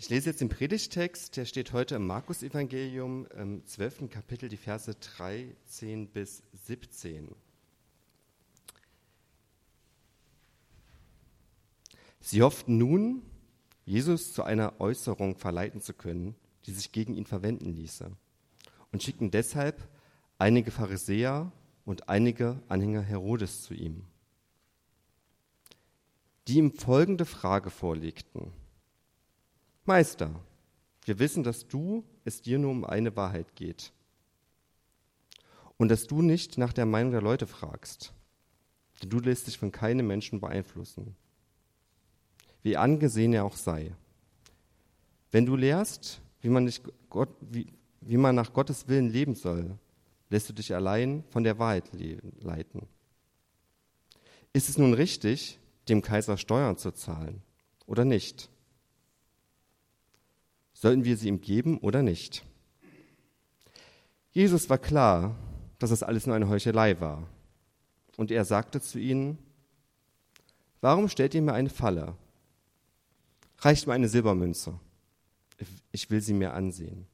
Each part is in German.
Ich lese jetzt den Predigtext, der steht heute im Markus-Evangelium im 12. Kapitel, die Verse 13 bis 17. Sie hofften nun, Jesus zu einer Äußerung verleiten zu können, die sich gegen ihn verwenden ließe, und schickten deshalb einige Pharisäer und einige Anhänger Herodes zu ihm, die ihm folgende Frage vorlegten. Meister, wir wissen, dass du es dir nur um eine Wahrheit geht und dass du nicht nach der Meinung der Leute fragst, denn du lässt dich von keinem Menschen beeinflussen, wie angesehen er auch sei. Wenn du lehrst, wie man, Gott, wie, wie man nach Gottes Willen leben soll, lässt du dich allein von der Wahrheit leiten. Ist es nun richtig, dem Kaiser Steuern zu zahlen oder nicht? Sollten wir sie ihm geben oder nicht? Jesus war klar, dass es alles nur eine Heuchelei war. Und er sagte zu ihnen, warum stellt ihr mir eine Falle? Reicht mir eine Silbermünze. Ich will sie mir ansehen.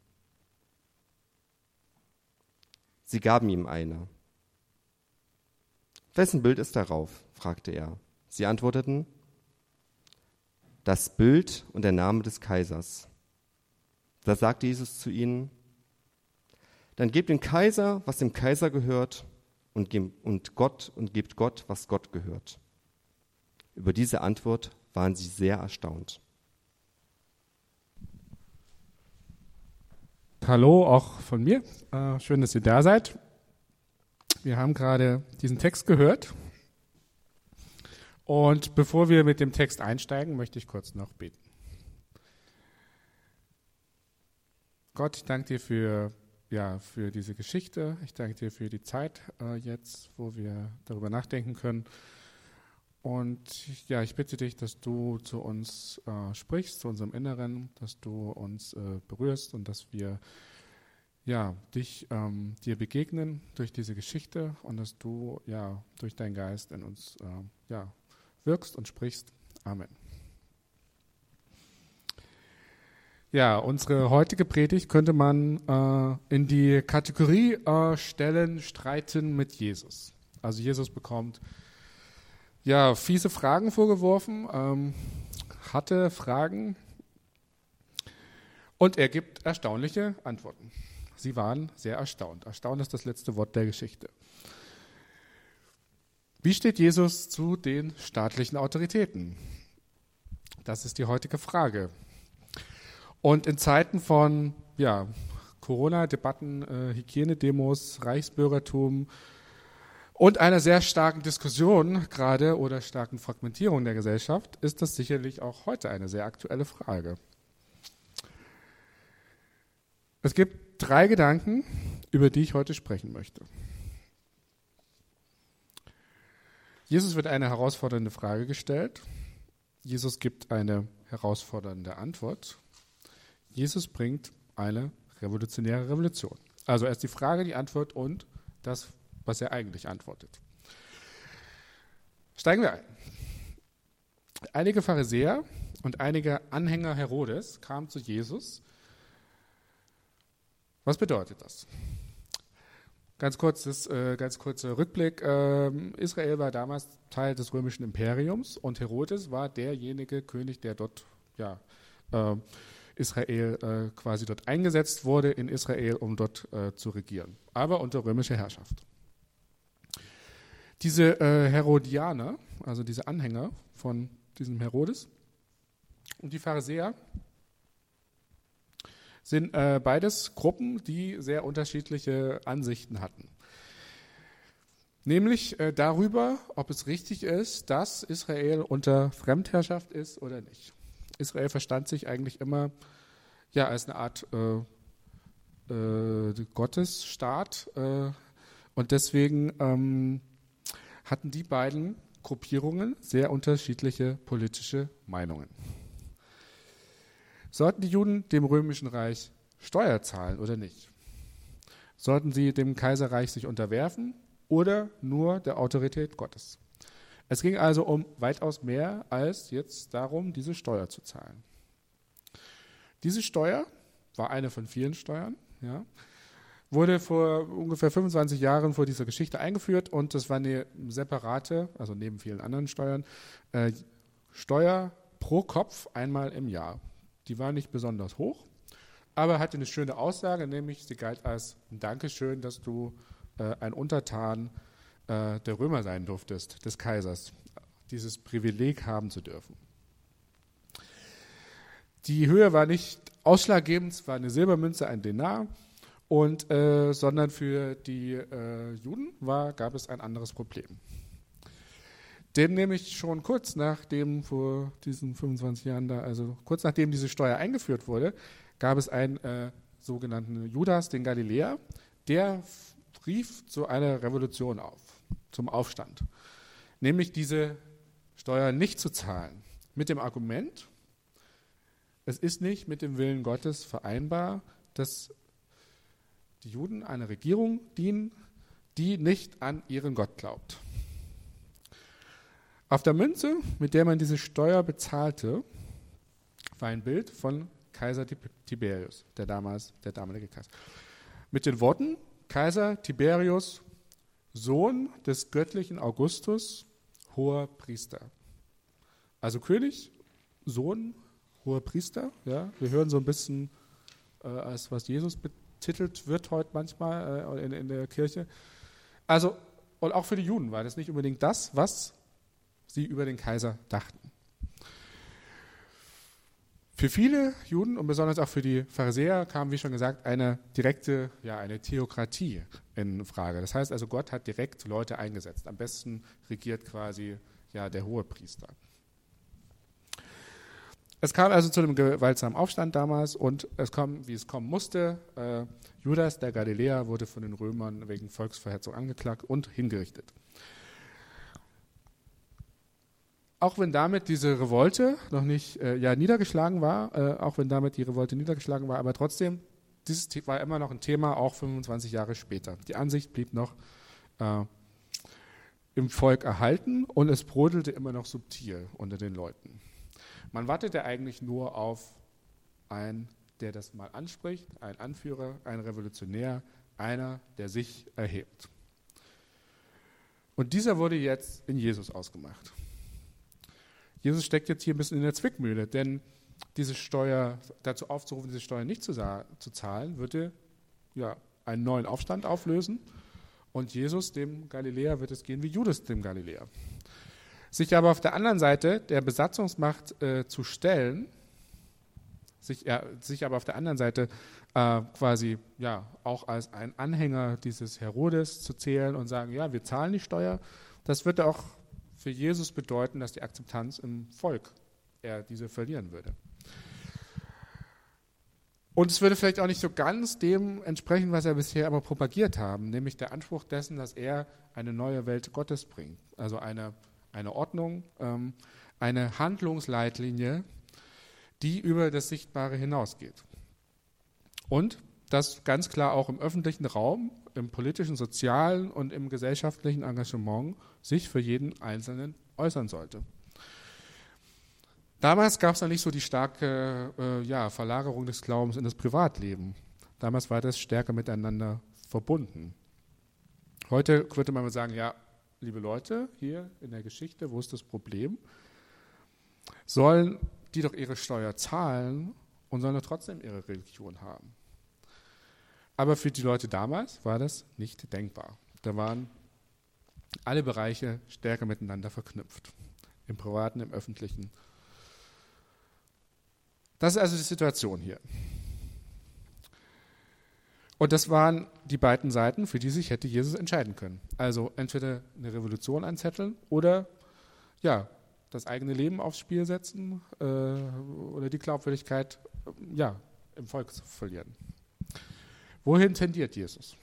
Sie gaben ihm eine. Wessen Bild ist darauf? fragte er. Sie antworteten, das Bild und der Name des Kaisers. Da sagte Jesus zu ihnen, dann gebt dem Kaiser, was dem Kaiser gehört, und, und Gott und gebt Gott, was Gott gehört. Über diese Antwort waren sie sehr erstaunt. Hallo, auch von mir. Äh, schön, dass ihr da seid. Wir haben gerade diesen Text gehört. Und bevor wir mit dem Text einsteigen, möchte ich kurz noch beten. Gott, ich danke dir für, ja, für diese Geschichte. Ich danke dir für die Zeit äh, jetzt, wo wir darüber nachdenken können. Und ja, ich bitte dich, dass du zu uns äh, sprichst, zu unserem Inneren, dass du uns äh, berührst und dass wir ja, dich ähm, dir begegnen durch diese Geschichte und dass du ja durch deinen Geist in uns äh, ja, wirkst und sprichst. Amen. Ja, unsere heutige Predigt könnte man äh, in die Kategorie äh, stellen, streiten mit Jesus. Also Jesus bekommt ja fiese Fragen vorgeworfen, ähm, hatte Fragen und er gibt erstaunliche Antworten. Sie waren sehr erstaunt. Erstaunt ist das letzte Wort der Geschichte. Wie steht Jesus zu den staatlichen Autoritäten? Das ist die heutige Frage. Und in Zeiten von ja, Corona-Debatten, äh, Hygienedemos, Reichsbürgertum und einer sehr starken Diskussion gerade oder starken Fragmentierung der Gesellschaft ist das sicherlich auch heute eine sehr aktuelle Frage. Es gibt drei Gedanken, über die ich heute sprechen möchte. Jesus wird eine herausfordernde Frage gestellt. Jesus gibt eine herausfordernde Antwort. Jesus bringt eine revolutionäre Revolution. Also erst die Frage, die Antwort und das, was er eigentlich antwortet. Steigen wir ein. Einige Pharisäer und einige Anhänger Herodes kamen zu Jesus. Was bedeutet das? Ganz, kurzes, äh, ganz kurzer Rückblick. Ähm, Israel war damals Teil des römischen Imperiums und Herodes war derjenige König, der dort ja, äh, Israel äh, quasi dort eingesetzt wurde in Israel, um dort äh, zu regieren, aber unter römischer Herrschaft. Diese äh, Herodianer, also diese Anhänger von diesem Herodes und die Pharisäer, sind äh, beides Gruppen, die sehr unterschiedliche Ansichten hatten. Nämlich äh, darüber, ob es richtig ist, dass Israel unter Fremdherrschaft ist oder nicht. Israel verstand sich eigentlich immer ja, als eine Art äh, äh, Gottesstaat. Äh, und deswegen ähm, hatten die beiden Gruppierungen sehr unterschiedliche politische Meinungen. Sollten die Juden dem römischen Reich Steuer zahlen oder nicht? Sollten sie dem Kaiserreich sich unterwerfen oder nur der Autorität Gottes? Es ging also um weitaus mehr als jetzt darum, diese Steuer zu zahlen. Diese Steuer war eine von vielen Steuern, ja, wurde vor ungefähr 25 Jahren vor dieser Geschichte eingeführt und das war eine separate, also neben vielen anderen Steuern, äh, Steuer pro Kopf einmal im Jahr. Die war nicht besonders hoch, aber hatte eine schöne Aussage, nämlich sie galt als ein Dankeschön, dass du äh, ein Untertan äh, der Römer sein durftest, des Kaisers, dieses Privileg haben zu dürfen. Die Höhe war nicht ausschlaggebend, es war eine Silbermünze, ein Denar, und, äh, sondern für die äh, Juden war, gab es ein anderes Problem. Denn nämlich schon kurz nachdem, vor diesen 25 Jahren da, also kurz nachdem diese Steuer eingeführt wurde, gab es einen äh, sogenannten Judas, den Galiläer, der rief zu einer Revolution auf, zum Aufstand. Nämlich diese Steuer nicht zu zahlen. Mit dem Argument, es ist nicht mit dem Willen Gottes vereinbar, dass die Juden einer Regierung dienen, die nicht an ihren Gott glaubt. Auf der Münze, mit der man diese Steuer bezahlte, war ein Bild von Kaiser Tiberius, der damals der damalige Kaiser. Mit den Worten Kaiser Tiberius, Sohn des göttlichen Augustus, hoher Priester. Also König, Sohn, hoher Priester. Ja, wir hören so ein bisschen, äh, als was Jesus betitelt wird heute manchmal äh, in, in der Kirche. Also, und auch für die Juden war das nicht unbedingt das, was sie über den Kaiser dachten. Für viele Juden und besonders auch für die Pharisäer kam, wie schon gesagt, eine direkte, ja, eine Theokratie in Frage. Das heißt also, Gott hat direkt Leute eingesetzt. Am besten regiert quasi ja, der Hohepriester. Es kam also zu einem gewaltsamen Aufstand damals und es kam, wie es kommen musste. Äh, Judas, der Galiläer, wurde von den Römern wegen Volksverhetzung angeklagt und hingerichtet. Auch wenn damit diese Revolte noch nicht äh, ja, niedergeschlagen war, äh, auch wenn damit die Revolte niedergeschlagen war, aber trotzdem, dieses war immer noch ein Thema, auch 25 Jahre später. Die Ansicht blieb noch äh, im Volk erhalten und es brodelte immer noch subtil unter den Leuten. Man wartete eigentlich nur auf einen, der das mal anspricht, ein Anführer, ein Revolutionär, einer, der sich erhebt. Und dieser wurde jetzt in Jesus ausgemacht. Jesus steckt jetzt hier ein bisschen in der Zwickmühle, denn diese Steuer, dazu aufzurufen, diese Steuer nicht zu, zu zahlen, würde ja, einen neuen Aufstand auflösen. Und Jesus, dem Galiläer, wird es gehen wie Judas, dem Galiläer. Sich aber auf der anderen Seite der Besatzungsmacht äh, zu stellen, sich, äh, sich, aber auf der anderen Seite äh, quasi ja, auch als ein Anhänger dieses Herodes zu zählen und sagen, ja, wir zahlen die Steuer, das wird auch für Jesus bedeuten, dass die Akzeptanz im Volk er diese verlieren würde. Und es würde vielleicht auch nicht so ganz dem entsprechen, was er bisher aber propagiert haben, nämlich der Anspruch dessen, dass er eine neue Welt Gottes bringt. Also eine, eine Ordnung, ähm, eine Handlungsleitlinie, die über das Sichtbare hinausgeht. Und das ganz klar auch im öffentlichen Raum, im politischen, sozialen und im gesellschaftlichen Engagement sich für jeden Einzelnen äußern sollte. Damals gab es noch nicht so die starke äh, ja, Verlagerung des Glaubens in das Privatleben. Damals war das stärker miteinander verbunden. Heute würde man sagen, ja, liebe Leute, hier in der Geschichte, wo ist das Problem? Sollen die doch ihre Steuer zahlen und sollen doch trotzdem ihre Religion haben. Aber für die Leute damals war das nicht denkbar. Da waren alle Bereiche stärker miteinander verknüpft. Im privaten, im öffentlichen. Das ist also die Situation hier. Und das waren die beiden Seiten, für die sich hätte Jesus entscheiden können. Also entweder eine Revolution anzetteln oder ja, das eigene Leben aufs Spiel setzen äh, oder die Glaubwürdigkeit ja, im Volk zu verlieren. Wohin tendiert Jesus?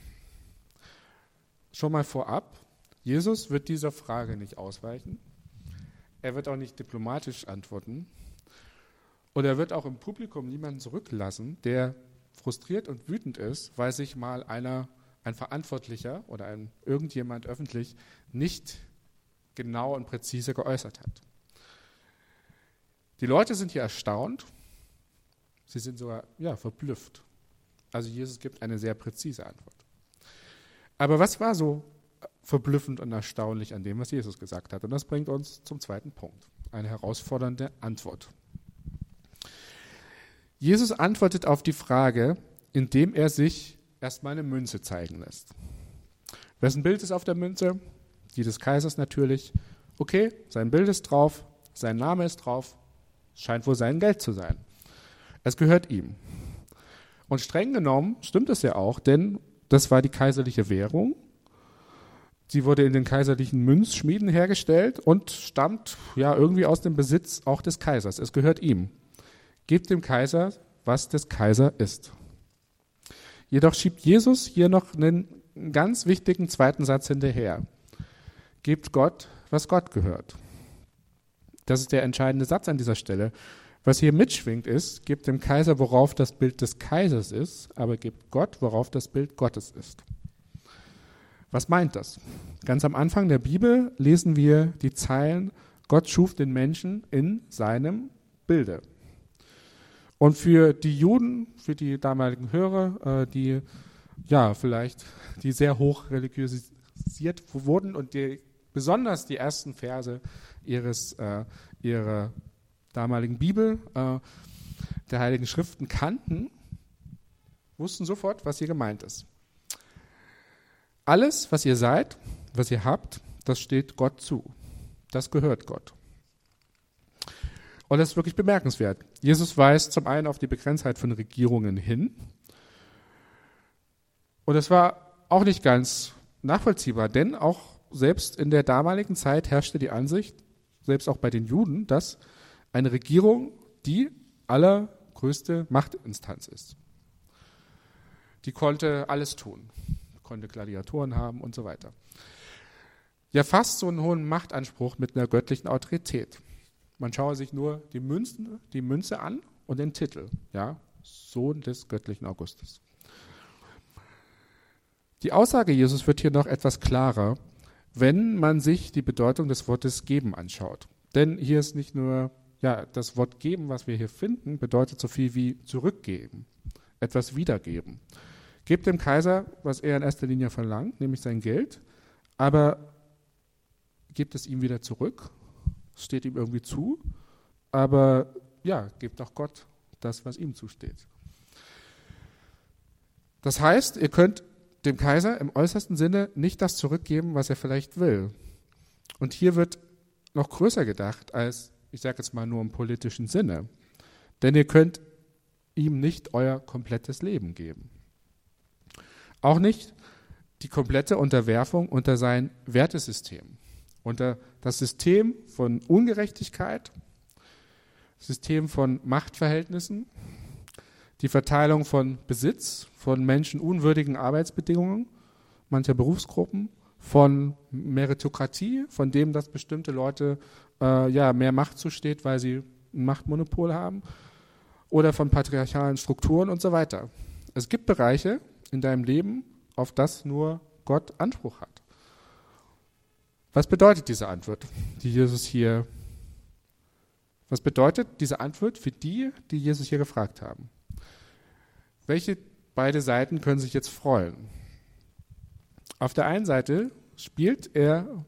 Schon mal vorab, Jesus wird dieser Frage nicht ausweichen. Er wird auch nicht diplomatisch antworten. Und er wird auch im Publikum niemanden zurücklassen, der frustriert und wütend ist, weil sich mal einer, ein Verantwortlicher oder ein irgendjemand öffentlich nicht genau und präzise geäußert hat. Die Leute sind hier erstaunt, Sie sind sogar ja, verblüfft. Also Jesus gibt eine sehr präzise Antwort. Aber was war so verblüffend und erstaunlich an dem, was Jesus gesagt hat? Und das bringt uns zum zweiten Punkt, eine herausfordernde Antwort. Jesus antwortet auf die Frage, indem er sich erstmal eine Münze zeigen lässt. Wessen Bild ist auf der Münze? Die des Kaisers natürlich. Okay, sein Bild ist drauf, sein Name ist drauf, scheint wohl sein Geld zu sein. Es gehört ihm. Und streng genommen stimmt es ja auch, denn das war die kaiserliche Währung. Sie wurde in den kaiserlichen Münzschmieden hergestellt und stammt ja irgendwie aus dem Besitz auch des Kaisers. Es gehört ihm. Gebt dem Kaiser, was des Kaiser ist. Jedoch schiebt Jesus hier noch einen ganz wichtigen zweiten Satz hinterher. Gebt Gott, was Gott gehört. Das ist der entscheidende Satz an dieser Stelle. Was hier mitschwingt ist, gebt dem Kaiser, worauf das Bild des Kaisers ist, aber gebt Gott, worauf das Bild Gottes ist. Was meint das? Ganz am Anfang der Bibel lesen wir die Zeilen, Gott schuf den Menschen in seinem Bilde. Und für die Juden, für die damaligen Hörer, äh, die ja vielleicht, die sehr hoch religiösiert wurden und die besonders die ersten Verse ihres, äh, ihrer damaligen Bibel, äh, der Heiligen Schriften kannten, wussten sofort, was hier gemeint ist. Alles, was ihr seid, was ihr habt, das steht Gott zu. Das gehört Gott. Und das ist wirklich bemerkenswert. Jesus weist zum einen auf die Begrenztheit von Regierungen hin. Und es war auch nicht ganz nachvollziehbar, denn auch selbst in der damaligen Zeit herrschte die Ansicht, selbst auch bei den Juden, dass eine Regierung die allergrößte Machtinstanz ist. Die konnte alles tun, konnte Gladiatoren haben und so weiter. Ja, fast so einen hohen Machtanspruch mit einer göttlichen Autorität. Man schaue sich nur die, Münzen, die Münze an und den Titel, ja, Sohn des göttlichen Augustus. Die Aussage Jesus wird hier noch etwas klarer, wenn man sich die Bedeutung des Wortes geben anschaut. Denn hier ist nicht nur ja, das Wort geben, was wir hier finden, bedeutet so viel wie zurückgeben, etwas wiedergeben. Gebt dem Kaiser, was er in erster Linie verlangt, nämlich sein Geld, aber gebt es ihm wieder zurück, steht ihm irgendwie zu, aber ja, gebt auch Gott das, was ihm zusteht. Das heißt, ihr könnt dem Kaiser im äußersten Sinne nicht das zurückgeben, was er vielleicht will. Und hier wird noch größer gedacht als ich sage jetzt mal nur im politischen Sinne. Denn ihr könnt ihm nicht euer komplettes Leben geben. Auch nicht die komplette Unterwerfung unter sein Wertesystem, unter das System von Ungerechtigkeit, System von Machtverhältnissen, die Verteilung von Besitz, von menschenunwürdigen Arbeitsbedingungen mancher Berufsgruppen, von Meritokratie, von dem, dass bestimmte Leute äh, ja, mehr Macht zusteht, weil sie ein Machtmonopol haben, oder von patriarchalen Strukturen und so weiter. Es gibt Bereiche in deinem Leben, auf das nur Gott Anspruch hat. Was bedeutet diese Antwort, die Jesus hier, was bedeutet diese Antwort für die, die Jesus hier gefragt haben? Welche beide Seiten können sich jetzt freuen? Auf der einen Seite spielt er,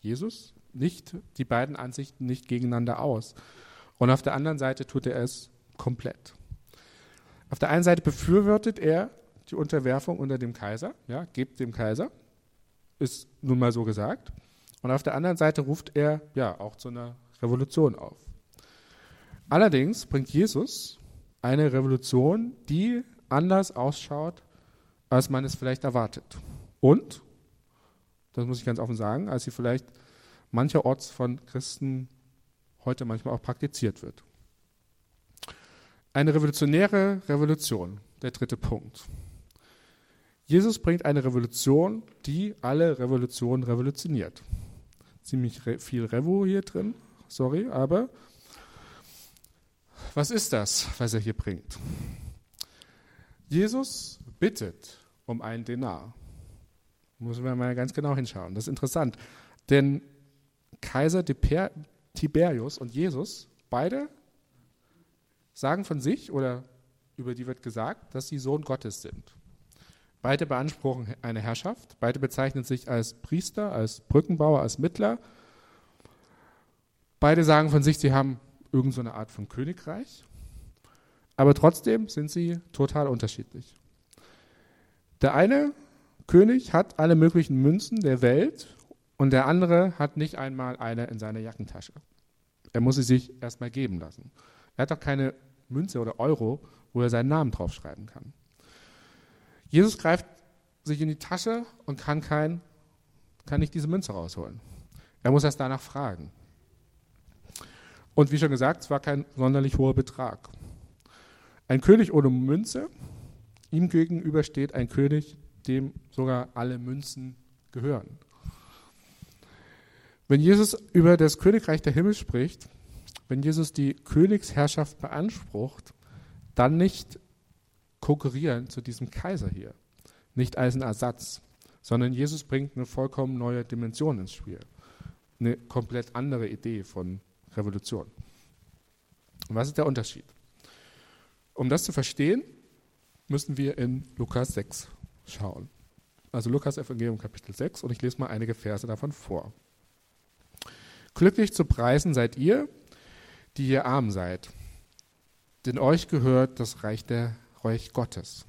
Jesus, nicht die beiden Ansichten nicht gegeneinander aus. Und auf der anderen Seite tut er es komplett. Auf der einen Seite befürwortet er die Unterwerfung unter dem Kaiser, ja, gebt dem Kaiser, ist nun mal so gesagt. Und auf der anderen Seite ruft er ja auch zu einer Revolution auf. Allerdings bringt Jesus eine Revolution, die anders ausschaut, als man es vielleicht erwartet. Und, das muss ich ganz offen sagen, als sie vielleicht mancherorts von Christen heute manchmal auch praktiziert wird. Eine revolutionäre Revolution, der dritte Punkt. Jesus bringt eine Revolution, die alle Revolutionen revolutioniert. Ziemlich re viel Revo hier drin, sorry, aber was ist das, was er hier bringt? Jesus bittet um einen Denar. Müssen wir mal ganz genau hinschauen. Das ist interessant, denn Kaiser Tiberius und Jesus, beide sagen von sich oder über die wird gesagt, dass sie Sohn Gottes sind. Beide beanspruchen eine Herrschaft, beide bezeichnen sich als Priester, als Brückenbauer, als Mittler. Beide sagen von sich, sie haben irgendeine so Art von Königreich, aber trotzdem sind sie total unterschiedlich. Der eine König hat alle möglichen Münzen der Welt und der andere hat nicht einmal eine in seiner Jackentasche. Er muss sie sich erstmal geben lassen. Er hat auch keine Münze oder Euro, wo er seinen Namen draufschreiben kann. Jesus greift sich in die Tasche und kann, kein, kann nicht diese Münze rausholen. Er muss erst danach fragen. Und wie schon gesagt, es war kein sonderlich hoher Betrag. Ein König ohne Münze, ihm gegenüber steht ein König, dem sogar alle Münzen gehören. Wenn Jesus über das Königreich der Himmel spricht, wenn Jesus die Königsherrschaft beansprucht, dann nicht konkurrieren zu diesem Kaiser hier, nicht als ein Ersatz, sondern Jesus bringt eine vollkommen neue Dimension ins Spiel, eine komplett andere Idee von Revolution. Und was ist der Unterschied? Um das zu verstehen, müssen wir in Lukas 6 schauen. Also Lukas Evangelium Kapitel 6 und ich lese mal einige Verse davon vor. Glücklich zu preisen seid ihr, die ihr arm seid, denn euch gehört das Reich der Reich Gottes.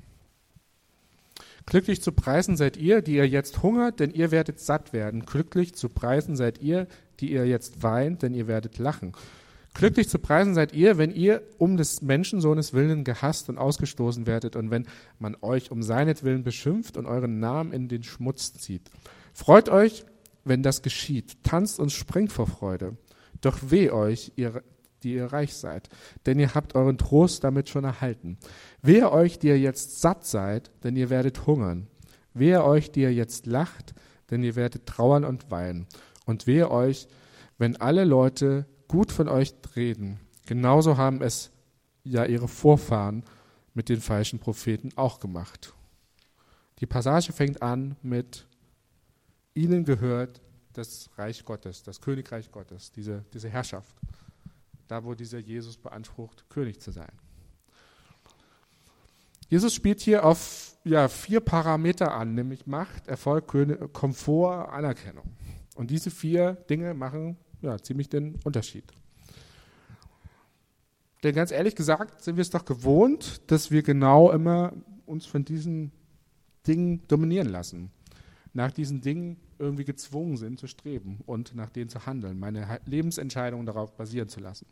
Glücklich zu preisen seid ihr, die ihr jetzt hungert, denn ihr werdet satt werden. Glücklich zu preisen seid ihr, die ihr jetzt weint, denn ihr werdet lachen. Glücklich zu preisen seid ihr, wenn ihr um des Menschensohnes willen gehasst und ausgestoßen werdet und wenn man euch um seinetwillen beschimpft und euren Namen in den Schmutz zieht. Freut euch, wenn das geschieht. Tanzt und springt vor Freude. Doch weh euch, ihr die ihr reich seid, denn ihr habt euren Trost damit schon erhalten. Wehe euch, die ihr jetzt satt seid, denn ihr werdet hungern. Wehe euch, die ihr jetzt lacht, denn ihr werdet trauern und weinen. Und wehe euch, wenn alle Leute gut von euch reden. Genauso haben es ja ihre Vorfahren mit den falschen Propheten auch gemacht. Die Passage fängt an mit Ihnen gehört das Reich Gottes, das Königreich Gottes, diese, diese Herrschaft da wo dieser Jesus beansprucht, König zu sein. Jesus spielt hier auf ja, vier Parameter an, nämlich Macht, Erfolg, Komfort, Anerkennung. Und diese vier Dinge machen ja, ziemlich den Unterschied. Denn ganz ehrlich gesagt sind wir es doch gewohnt, dass wir genau immer uns von diesen Dingen dominieren lassen. Nach diesen Dingen irgendwie gezwungen sind zu streben und nach denen zu handeln, meine Lebensentscheidungen darauf basieren zu lassen.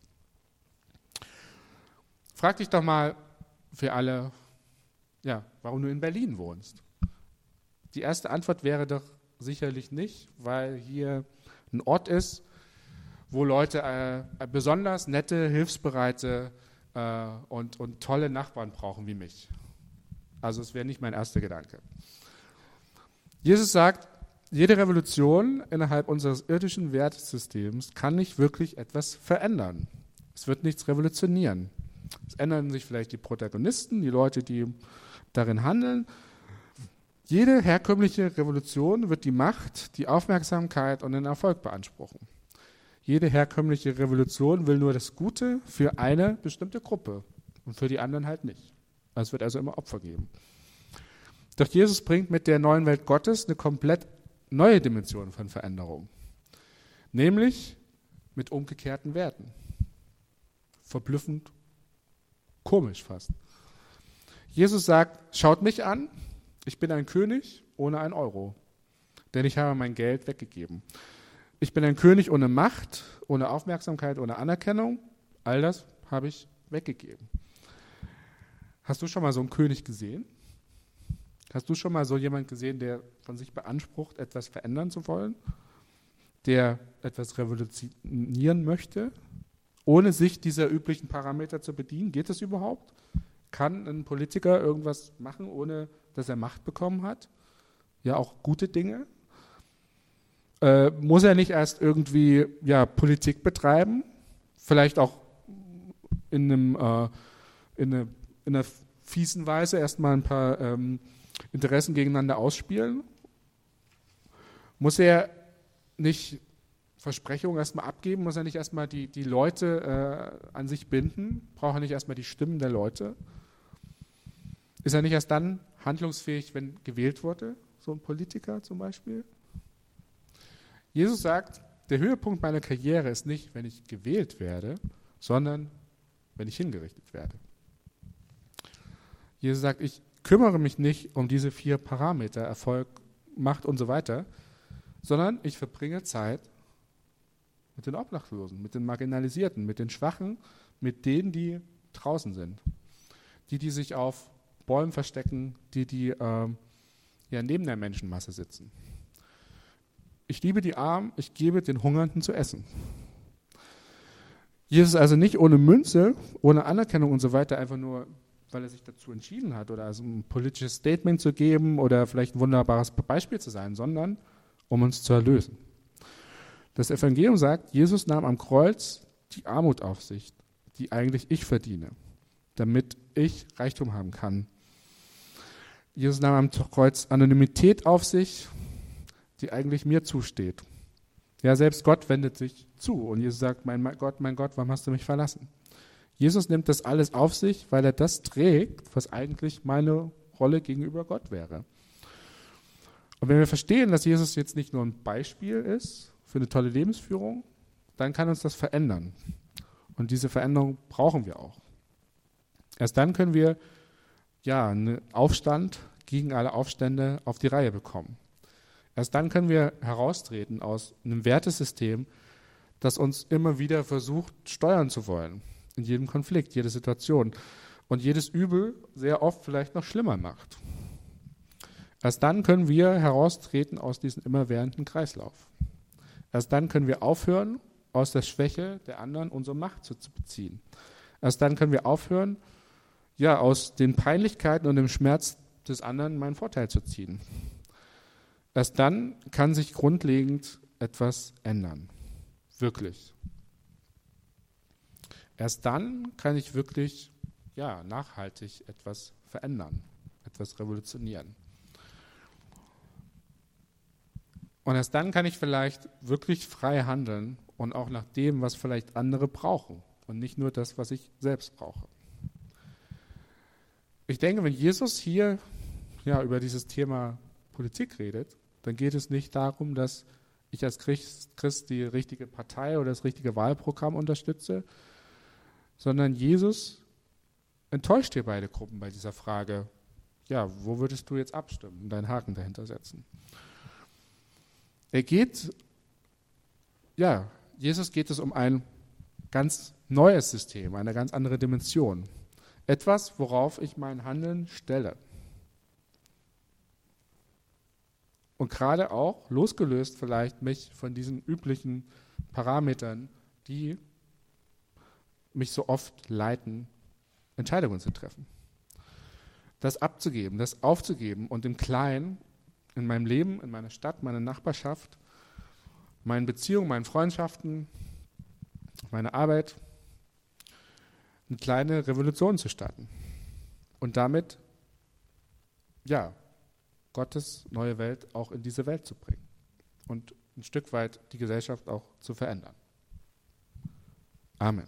Frag dich doch mal für alle, ja, warum du in Berlin wohnst. Die erste Antwort wäre doch sicherlich nicht, weil hier ein Ort ist, wo Leute äh, besonders nette, hilfsbereite äh, und, und tolle Nachbarn brauchen wie mich. Also es wäre nicht mein erster Gedanke. Jesus sagt, jede Revolution innerhalb unseres irdischen Wertesystems kann nicht wirklich etwas verändern. Es wird nichts revolutionieren. Es ändern sich vielleicht die Protagonisten, die Leute, die darin handeln. Jede herkömmliche Revolution wird die Macht, die Aufmerksamkeit und den Erfolg beanspruchen. Jede herkömmliche Revolution will nur das Gute für eine bestimmte Gruppe und für die anderen halt nicht. Es wird also immer Opfer geben. Doch Jesus bringt mit der neuen Welt Gottes eine komplett neue Dimension von Veränderung, nämlich mit umgekehrten Werten. Verblüffend komisch fast. Jesus sagt, schaut mich an, ich bin ein König ohne ein Euro, denn ich habe mein Geld weggegeben. Ich bin ein König ohne Macht, ohne Aufmerksamkeit, ohne Anerkennung. All das habe ich weggegeben. Hast du schon mal so einen König gesehen? Hast du schon mal so jemand gesehen, der von sich beansprucht, etwas verändern zu wollen? Der etwas revolutionieren möchte? Ohne sich dieser üblichen Parameter zu bedienen? Geht das überhaupt? Kann ein Politiker irgendwas machen, ohne dass er Macht bekommen hat? Ja, auch gute Dinge. Äh, muss er nicht erst irgendwie ja, Politik betreiben? Vielleicht auch in, einem, äh, in, eine, in einer fiesen Weise erstmal ein paar ähm, Interessen gegeneinander ausspielen? Muss er nicht Versprechungen erstmal abgeben, muss er nicht erstmal die, die Leute äh, an sich binden, braucht er nicht erstmal die Stimmen der Leute. Ist er nicht erst dann handlungsfähig, wenn gewählt wurde, so ein Politiker zum Beispiel? Jesus sagt, der Höhepunkt meiner Karriere ist nicht, wenn ich gewählt werde, sondern wenn ich hingerichtet werde. Jesus sagt, ich kümmere mich nicht um diese vier Parameter, Erfolg, Macht und so weiter, sondern ich verbringe Zeit mit den Obdachlosen, mit den Marginalisierten, mit den Schwachen, mit denen, die draußen sind. Die, die sich auf Bäumen verstecken, die, die äh, ja, neben der Menschenmasse sitzen. Ich liebe die Armen, ich gebe den Hungernden zu essen. Jesus also nicht ohne Münze, ohne Anerkennung und so weiter, einfach nur, weil er sich dazu entschieden hat oder also ein politisches Statement zu geben oder vielleicht ein wunderbares Beispiel zu sein, sondern um uns zu erlösen. Das Evangelium sagt, Jesus nahm am Kreuz die Armut auf sich, die eigentlich ich verdiene, damit ich Reichtum haben kann. Jesus nahm am Kreuz Anonymität auf sich, die eigentlich mir zusteht. Ja, selbst Gott wendet sich zu und Jesus sagt, mein Gott, mein Gott, warum hast du mich verlassen? Jesus nimmt das alles auf sich, weil er das trägt, was eigentlich meine Rolle gegenüber Gott wäre. Und wenn wir verstehen, dass Jesus jetzt nicht nur ein Beispiel ist für eine tolle Lebensführung, dann kann uns das verändern. Und diese Veränderung brauchen wir auch. Erst dann können wir ja einen Aufstand gegen alle Aufstände auf die Reihe bekommen. Erst dann können wir heraustreten aus einem Wertesystem, das uns immer wieder versucht, steuern zu wollen. In jedem Konflikt, jede Situation. Und jedes Übel sehr oft vielleicht noch schlimmer macht. Erst dann können wir heraustreten aus diesem immerwährenden Kreislauf. Erst dann können wir aufhören, aus der Schwäche der anderen unsere Macht zu beziehen. Erst dann können wir aufhören, ja, aus den Peinlichkeiten und dem Schmerz des anderen meinen Vorteil zu ziehen. Erst dann kann sich grundlegend etwas ändern. Wirklich. Erst dann kann ich wirklich ja, nachhaltig etwas verändern, etwas revolutionieren. Und erst dann kann ich vielleicht wirklich frei handeln und auch nach dem, was vielleicht andere brauchen und nicht nur das, was ich selbst brauche. Ich denke, wenn Jesus hier ja, über dieses Thema Politik redet, dann geht es nicht darum, dass ich als Christ die richtige Partei oder das richtige Wahlprogramm unterstütze, sondern Jesus enttäuscht hier beide Gruppen bei dieser Frage, ja, wo würdest du jetzt abstimmen und deinen Haken dahinter setzen? Er geht, ja, Jesus geht es um ein ganz neues System, eine ganz andere Dimension. Etwas, worauf ich mein Handeln stelle. Und gerade auch losgelöst vielleicht mich von diesen üblichen Parametern, die mich so oft leiten, Entscheidungen zu treffen. Das abzugeben, das aufzugeben und im Kleinen, in meinem Leben, in meiner Stadt, meiner Nachbarschaft, meinen Beziehungen, meinen Freundschaften, meiner Arbeit, eine kleine Revolution zu starten. Und damit, ja, Gottes neue Welt auch in diese Welt zu bringen und ein Stück weit die Gesellschaft auch zu verändern. Amen.